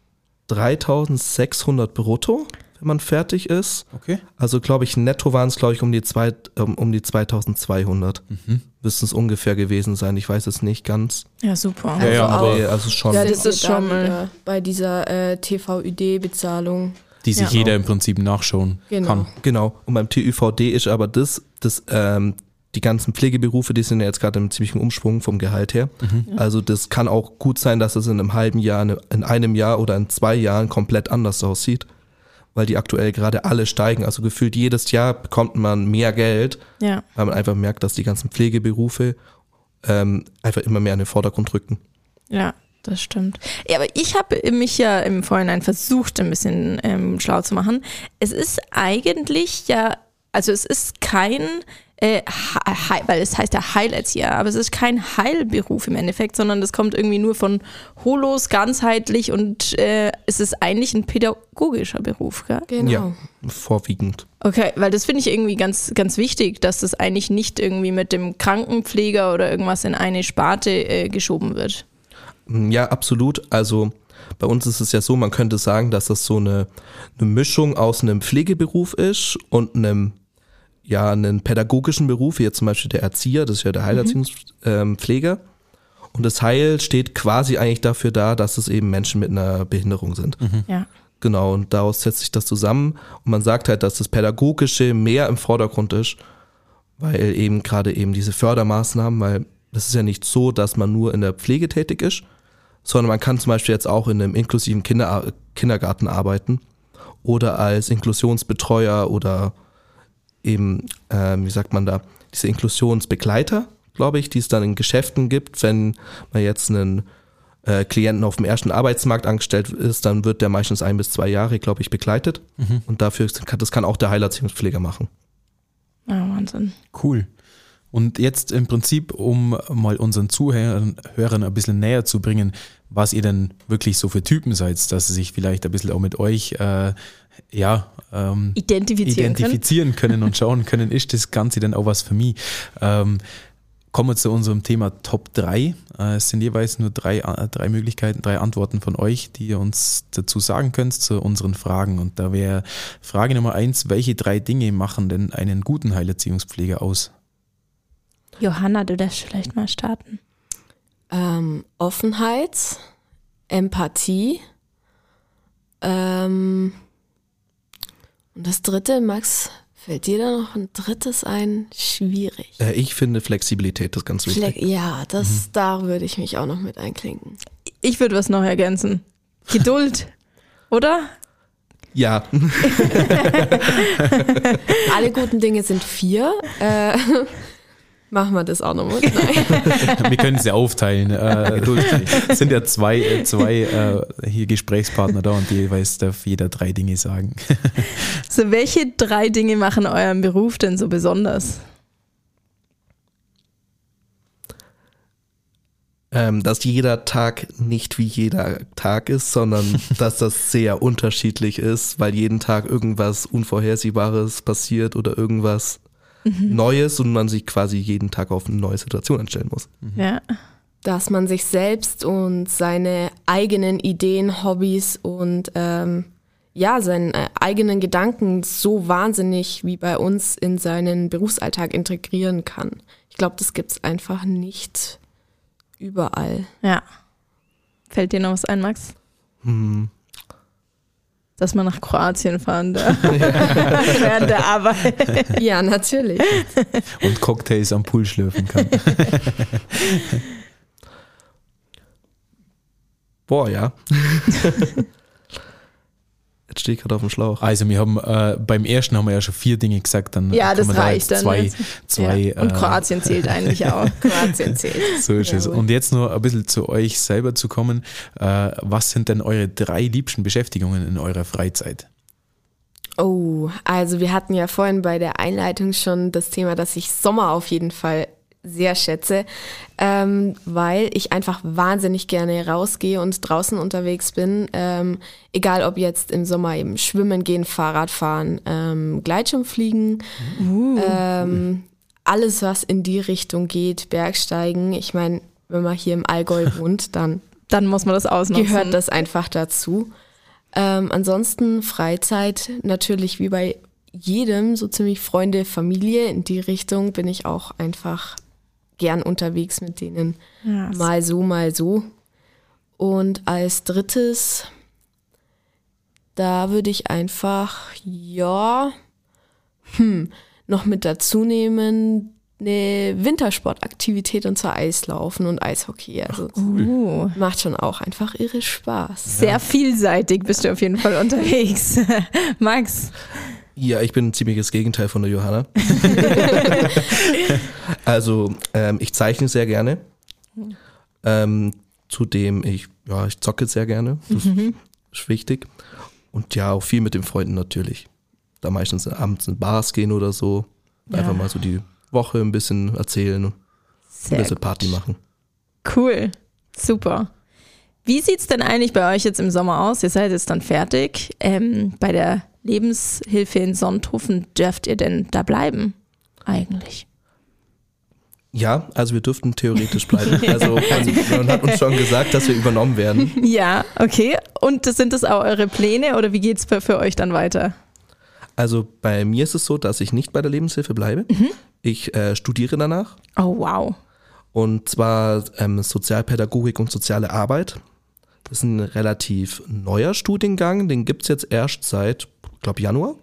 3600 brutto, wenn man fertig ist. Okay. Also glaube ich, netto waren es, glaube ich, um die, zwei, um, um die 2200. Mhm. Müssten es ungefähr gewesen sein. Ich weiß es nicht ganz. Ja, super. Ja, ja, Also aber also schon. Ja, das ist schon mal- bei dieser äh, TVÜD-Bezahlung. die sich Ja. jeder im Prinzip nachschauen Genau. kann. Genau. Und beim TÜVD ist aber das, das ähm, die ganzen Pflegeberufe, die sind ja jetzt gerade im ziemlichen Umschwung vom Gehalt her. Also das kann auch gut sein, dass es in einem halben Jahr, in einem Jahr oder in zwei Jahren komplett anders aussieht, weil die aktuell gerade alle steigen. Also gefühlt jedes Jahr bekommt man mehr Geld, Ja. weil man einfach merkt, dass die ganzen Pflegeberufe ähm, einfach immer mehr in den Vordergrund rücken. Ja, das stimmt. Ja, aber ich habe mich ja im Vorhinein versucht, ein bisschen ähm, schlau zu machen. Es ist eigentlich ja, also es ist kein äh, weil es heißt ja Heilerzieher, aber es ist kein Heilberuf im Endeffekt, sondern das kommt irgendwie nur von Holos, ganzheitlich und äh, es ist eigentlich ein pädagogischer Beruf, gell? Genau. Ja, vorwiegend. Okay, weil das finde ich irgendwie ganz, ganz wichtig, dass das eigentlich nicht irgendwie mit dem Krankenpfleger oder irgendwas in eine Sparte äh, geschoben wird. Ja, absolut. Also bei uns ist es ja so, man könnte sagen, dass das so eine, eine Mischung aus einem Pflegeberuf ist und einem ja, einen pädagogischen Beruf, wie jetzt zum Beispiel der Erzieher, das ist ja der Heilerziehungspfleger. Und das Heil steht quasi eigentlich dafür da, dass es eben Menschen mit einer Behinderung sind. Ja. Genau, und daraus setzt sich das zusammen. Und man sagt halt, dass das Pädagogische mehr im Vordergrund ist, weil eben gerade eben diese Fördermaßnahmen, weil das ist ja nicht so, dass man nur in der Pflege tätig ist, sondern man kann zum Beispiel jetzt auch in einem inklusiven Kinder Kindergarten arbeiten oder als Inklusionsbetreuer oder eben, ähm, wie sagt man da, diese Inklusionsbegleiter, glaube ich, die es dann in Geschäften gibt, wenn man jetzt einen äh, Klienten auf dem ersten Arbeitsmarkt angestellt ist, dann wird der meistens ein bis zwei Jahre, glaube ich, begleitet. Und dafür, kann, das kann auch der Heilerziehungspfleger machen. Ah, Wahnsinn. Cool. Und jetzt im Prinzip, um mal unseren Zuhörern Hörern ein bisschen näher zu bringen, was ihr denn wirklich so für Typen seid, dass sie sich vielleicht ein bisschen auch mit euch äh, ja, ähm, Identifizieren identifizieren können. und schauen können, ist das Ganze denn auch was für mich? Ähm, kommen wir zu unserem Thema Top 3. Äh, es sind jeweils nur drei, äh, drei Möglichkeiten, drei Antworten von euch, die ihr uns dazu sagen könnt zu unseren Fragen. Und da wäre Frage Nummer eins, welche drei Dinge machen denn einen guten Heilerziehungspfleger aus? Johanna, du darfst vielleicht mal starten. Ähm, Offenheit, Empathie. Ähm, und das dritte, Max, fällt dir da noch ein drittes ein? Schwierig. Äh, ich finde Flexibilität ist ganz wichtig. Fleck, ja, das, da würde ich mich auch noch mit einklinken. Ich würde was noch ergänzen. Geduld, oder? Ja, Alle guten Dinge sind vier. Äh, machen wir das auch noch mit? Nein. Wir können es ja aufteilen. Äh, es sind ja zwei, äh, zwei äh, hier Gesprächspartner da und jeweils darf jeder drei Dinge sagen. So, welche drei Dinge machen euren Beruf denn so besonders? ähm, dass jeder Tag nicht wie jeder Tag ist, sondern dass das sehr unterschiedlich ist, weil jeden Tag irgendwas Unvorhersehbares passiert oder irgendwas Neues und man sich quasi jeden Tag auf eine neue Situation einstellen muss. Ja. Dass man sich selbst und seine eigenen Ideen, Hobbys und ähm, ja, seinen äh, eigenen Gedanken so wahnsinnig wie bei uns in seinen Berufsalltag integrieren kann. Ich glaube, das gibt's einfach nicht überall. Ja. Fällt dir noch was ein, Max? Hm. Dass man nach Kroatien fahren darf. Während der Arbeit. Ja, natürlich. Und Cocktails am Pool schlürfen kann. Boah, ja. Jetzt stehe ich gerade auf dem Schlauch. Also wir haben äh, beim ersten haben wir ja schon vier Dinge gesagt, dann Ja, das da reicht jetzt dann zwei, jetzt. zwei ja. Und äh, Kroatien zählt eigentlich auch. Kroatien zählt. So ist es. Jawohl. Und jetzt nur ein bisschen zu euch selber zu kommen. Äh, was sind denn eure drei liebsten Beschäftigungen in eurer Freizeit? Oh, also wir hatten ja vorhin bei der Einleitung schon das Thema, dass ich Sommer auf jeden Fall sehr schätze, ähm, weil ich einfach wahnsinnig gerne rausgehe und draußen unterwegs bin. Ähm, egal ob jetzt im Sommer eben schwimmen gehen, Fahrrad fahren, ähm, Gleitschirmfliegen, ähm, alles was in die Richtung geht, Bergsteigen. Ich meine, wenn man hier im Allgäu wohnt, dann Dann muss man das ausnutzen. gehört das einfach dazu. Ähm, ansonsten Freizeit natürlich wie bei jedem, so ziemlich Freunde, Familie. In die Richtung bin ich auch einfach gern unterwegs mit denen. Ja, Mal so, mal so. Und als drittes, da würde ich einfach, ja, hm, noch mit dazu nehmen, eine Wintersportaktivität und zwar Eislaufen und Eishockey. Also Uh, macht schon auch einfach irre Spaß. sehr vielseitig bist du auf jeden Fall unterwegs. Max. Ja, ich bin ein ziemliches Gegenteil von der Johanna. also, ähm, ich zeichne sehr gerne. Ähm, zudem, ich, ja, ich zocke sehr gerne. Das ist wichtig. Und ja, auch viel mit den Freunden natürlich. Da meistens abends in Bars gehen oder so. Einfach Ja. mal so die Woche ein bisschen erzählen und ein bisschen. Party machen. Cool. Super. Wie sieht's denn eigentlich bei euch jetzt im Sommer aus? Ihr seid jetzt dann fertig. Ähm, bei der Lebenshilfe in Sonthofen dürft ihr denn da bleiben? Eigentlich. Ja, also wir dürften theoretisch bleiben. Also man, man hat uns schon gesagt, dass wir übernommen werden. Ja, okay. Und sind das auch eure Pläne oder wie geht's für, für euch dann weiter? Also bei mir ist es so, dass ich nicht bei der Lebenshilfe bleibe. Ich äh, studiere danach Oh, wow. und zwar ähm, Sozialpädagogik und soziale Arbeit. Das ist ein relativ neuer Studiengang, den gibt's jetzt erst seit, glaube Januar.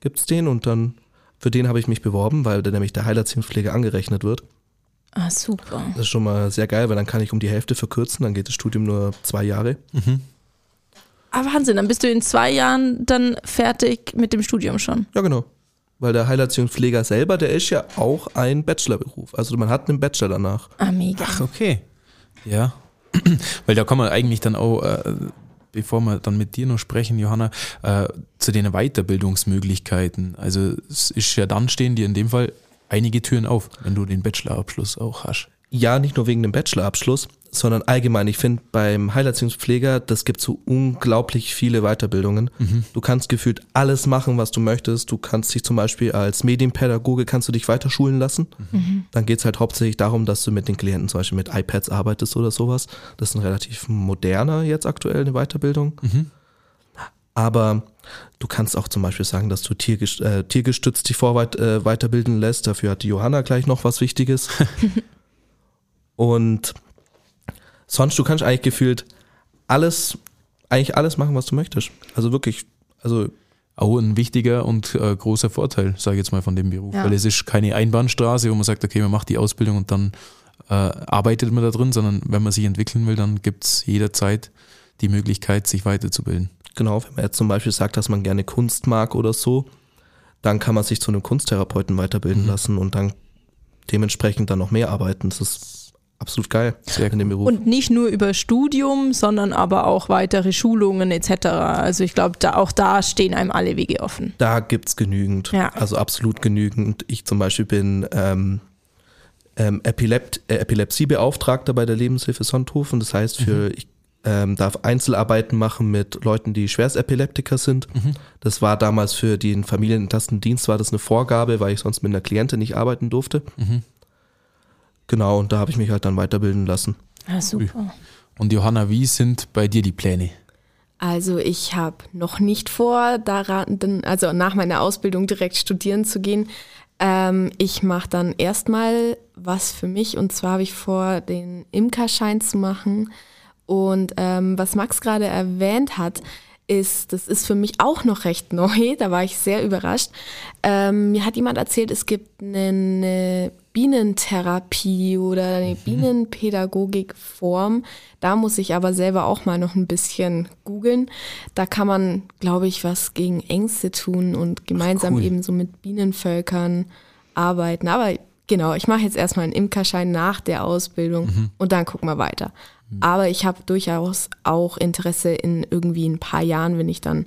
Gibt's den und dann für den habe ich mich beworben, weil dann nämlich der Heilerziehungspflege angerechnet wird. Ah, super. Das ist schon mal sehr geil, weil dann kann ich um die Hälfte verkürzen, dann geht das Studium nur zwei Jahre. Ah, Wahnsinn, dann bist du in zwei Jahren dann fertig mit dem Studium schon. Ja, genau. Weil der Heilerziehungspfleger selber, der ist ja auch ein Bachelorberuf. Also man hat einen Bachelor danach. Ah, mega. Ach, okay. Ja. Weil da kann man eigentlich dann auch, äh, bevor wir dann mit dir noch sprechen, Johanna, äh, zu den Weiterbildungsmöglichkeiten. Also es ist ja dann stehen dir in dem Fall einige Türen auf, wenn du den Bachelorabschluss auch hast. Ja, nicht nur wegen dem Bachelorabschluss, sondern allgemein. Ich finde beim Heilerziehungspfleger, das gibt so unglaublich viele Weiterbildungen. Du kannst gefühlt alles machen, was du möchtest. Du kannst dich zum Beispiel als Medienpädagoge kannst du dich weiterschulen lassen. Dann geht's halt hauptsächlich darum, dass du mit den Klienten zum Beispiel mit iPads arbeitest oder sowas. Das ist ein relativ moderner jetzt aktuell eine Weiterbildung. Aber du kannst auch zum Beispiel sagen, dass du tiergest äh, tiergestützt dich vorweit äh, weiterbilden lässt. Dafür hat die Johanna gleich noch was Wichtiges. Und sonst, du kannst eigentlich gefühlt alles, eigentlich alles machen, was du möchtest. Also wirklich, also Auch ein wichtiger und äh, großer Vorteil, sage ich jetzt mal, von dem Beruf. Ja. Weil es ist keine Einbahnstraße, wo man sagt, okay, man macht die Ausbildung und dann äh, arbeitet man da drin, sondern wenn man sich entwickeln will, dann gibt es jederzeit die Möglichkeit, sich weiterzubilden. genau, wenn man jetzt zum Beispiel sagt, dass man gerne Kunst mag oder so, dann kann man sich zu einem Kunsttherapeuten weiterbilden lassen und dann dementsprechend dann noch mehr arbeiten. Das ist absolut geil Sehr in dem Beruf. Und nicht nur über Studium, sondern aber auch weitere Schulungen etc. Also ich glaube, da, auch da stehen einem alle Wege offen. Da gibt's genügend, Ja. also absolut genügend. Ich zum Beispiel bin ähm, ähm, Epilept äh, Epilepsiebeauftragter bei der Lebenshilfe Sonthofen. Das heißt, für ich ähm, darf Einzelarbeiten machen mit Leuten, die Schwerstepileptiker sind. Das war damals für den Familienentlastendienst war das eine Vorgabe, weil ich sonst mit einer Klientin nicht arbeiten durfte. Genau, und da habe ich mich halt dann weiterbilden lassen. Ja, super. Und Johanna, wie sind bei dir die Pläne? Also ich habe noch nicht vor, daran, also nach meiner Ausbildung direkt studieren zu gehen. Ähm, ich mache dann erstmal was für mich und zwar habe ich vor, den Imkerschein zu machen. Und ähm, was Max gerade erwähnt hat, ist, das ist für mich auch noch recht neu, da war ich sehr überrascht. Ähm, mir hat jemand erzählt, es gibt eine, eine Bienentherapie oder eine Bienenpädagogikform. Da muss ich aber selber auch mal noch ein bisschen googeln. Da kann man, glaube ich, was gegen Ängste tun und gemeinsam cool. eben so mit Bienenvölkern arbeiten. Aber genau, ich mache jetzt erstmal einen Imkerschein nach der Ausbildung und dann gucken wir weiter. Aber ich habe durchaus auch Interesse in irgendwie ein paar Jahren, wenn ich dann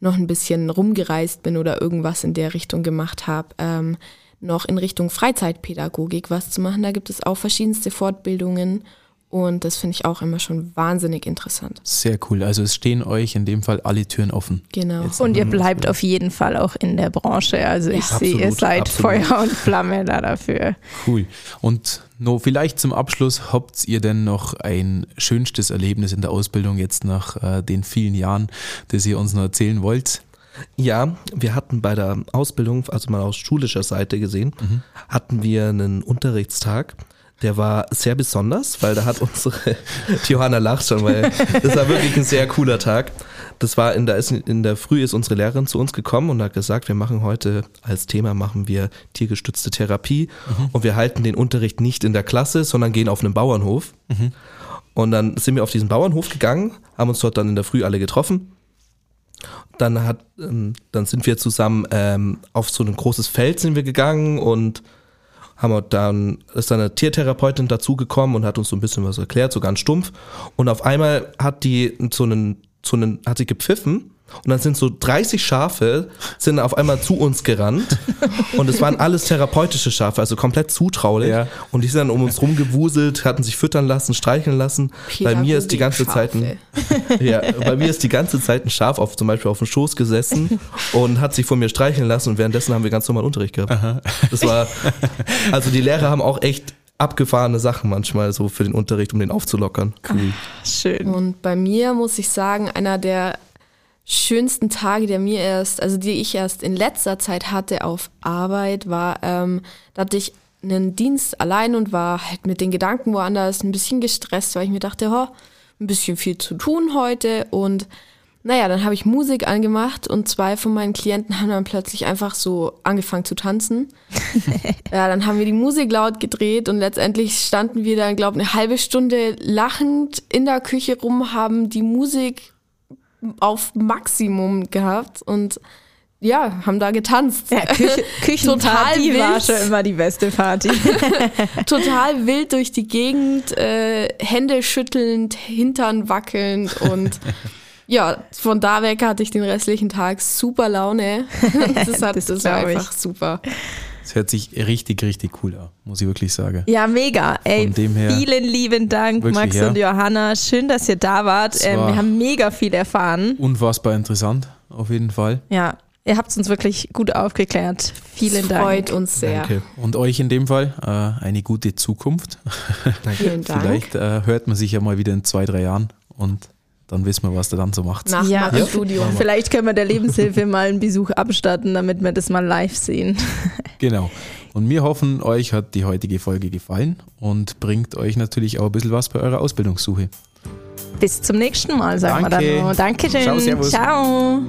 noch ein bisschen rumgereist bin oder irgendwas in der Richtung gemacht habe, ähm, noch in Richtung Freizeitpädagogik was zu machen. Da gibt es auch verschiedenste Fortbildungen und das finde ich auch immer schon wahnsinnig interessant. Sehr cool. Also es stehen euch in dem Fall alle Türen offen. Genau. Jetzt- Und ihr bleibt auf jeden Fall auch in der Branche. Also ich Ja. sehe, ihr seid absolut. Feuer und Flamme da dafür. Cool. Und no, vielleicht zum Abschluss, habt ihr denn noch ein schönstes Erlebnis in der Ausbildung jetzt nach äh, den vielen Jahren, das ihr uns noch erzählen wollt? Ja, wir hatten bei der Ausbildung, also mal aus schulischer Seite gesehen, hatten wir einen Unterrichtstag. Der war sehr besonders, weil da hat unsere, Johanna lacht schon, weil das war wirklich ein sehr cooler Tag. Das war in der, in der Früh ist unsere Lehrerin zu uns gekommen und hat gesagt, wir machen heute als Thema machen wir tiergestützte Therapie und wir halten den Unterricht nicht in der Klasse, sondern gehen auf einen Bauernhof. Und dann sind wir auf diesen Bauernhof gegangen, haben uns dort dann in der Früh alle getroffen dann hat, ähm, dann sind wir zusammen ähm, auf so ein großes Feld sind wir gegangen und haben dann ist dann eine Tiertherapeutin dazugekommen und hat uns so ein bisschen was erklärt, so ganz stumpf. Und auf einmal hat die so einen, so einen, hat sie gepfiffen Und dann sind so 30 Schafe, sind auf einmal zu uns gerannt. Und es waren alles therapeutische Schafe, also komplett zutraulich. Ja. Und die sind dann um uns rumgewuselt, hatten sich füttern lassen, streicheln lassen. bei mir ist die ganze Zeit ein, ja, bei mir ist die ganze Zeit ein Schaf auf, zum Beispiel auf dem Schoß gesessen und hat sich von mir streicheln lassen. Und währenddessen haben wir ganz normal Unterricht gehabt. Das war, also die Lehrer haben auch echt abgefahrene Sachen manchmal so für den Unterricht, um den aufzulockern. Cool. Schön. Und bei mir muss ich sagen, einer der schönsten Tage, der mir erst, also die ich erst in letzter Zeit hatte auf Arbeit, war, ähm, da hatte ich einen Dienst allein und war halt mit den Gedanken woanders ein bisschen gestresst, weil ich mir dachte, ho, ein bisschen viel zu tun heute und naja, dann habe ich Musik angemacht und zwei von meinen Klienten haben dann plötzlich einfach so angefangen zu tanzen. ja, dann haben wir die Musik laut gedreht und letztendlich standen wir dann, glaube ich, eine halbe Stunde lachend in der Küche rum, haben die Musik auf Maximum gehabt und ja, haben da getanzt. Ja, Küche, Küchenparty Total war wild. schon immer die beste Party. Total wild durch die Gegend, äh, Hände schüttelnd, Hintern wackelnd und ja, von da weg hatte ich den restlichen Tag super Laune. Das, hat, Das das, war einfach super. Das hört sich richtig, richtig cool an, muss ich wirklich sagen. Ja, mega. Ey, Von dem her- vielen lieben Dank, Max ja. und Johanna. Schön, dass ihr da wart. Es Ähm, war- wir haben mega viel erfahren. Unfassbar interessant, auf jeden Fall. Ja, ihr habt uns wirklich gut aufgeklärt. Vielen Dank. Freut uns sehr. Danke. Und euch in dem Fall äh, eine gute Zukunft. Vielen Dank. Vielleicht äh, hört man sich ja mal wieder in zwei, drei Jahren und dann wissen wir, was der dann so macht. Nach Ja. dem Studium. Vielleicht können wir der Lebenshilfe mal einen Besuch abstatten, damit wir das mal live sehen. Genau. Und wir hoffen, euch hat die heutige Folge gefallen und bringt euch natürlich auch ein bisschen was bei eurer Ausbildungssuche. Bis zum nächsten Mal, sagen wir Danke. dann noch. Dankeschön. Ciao, servus. Ciao.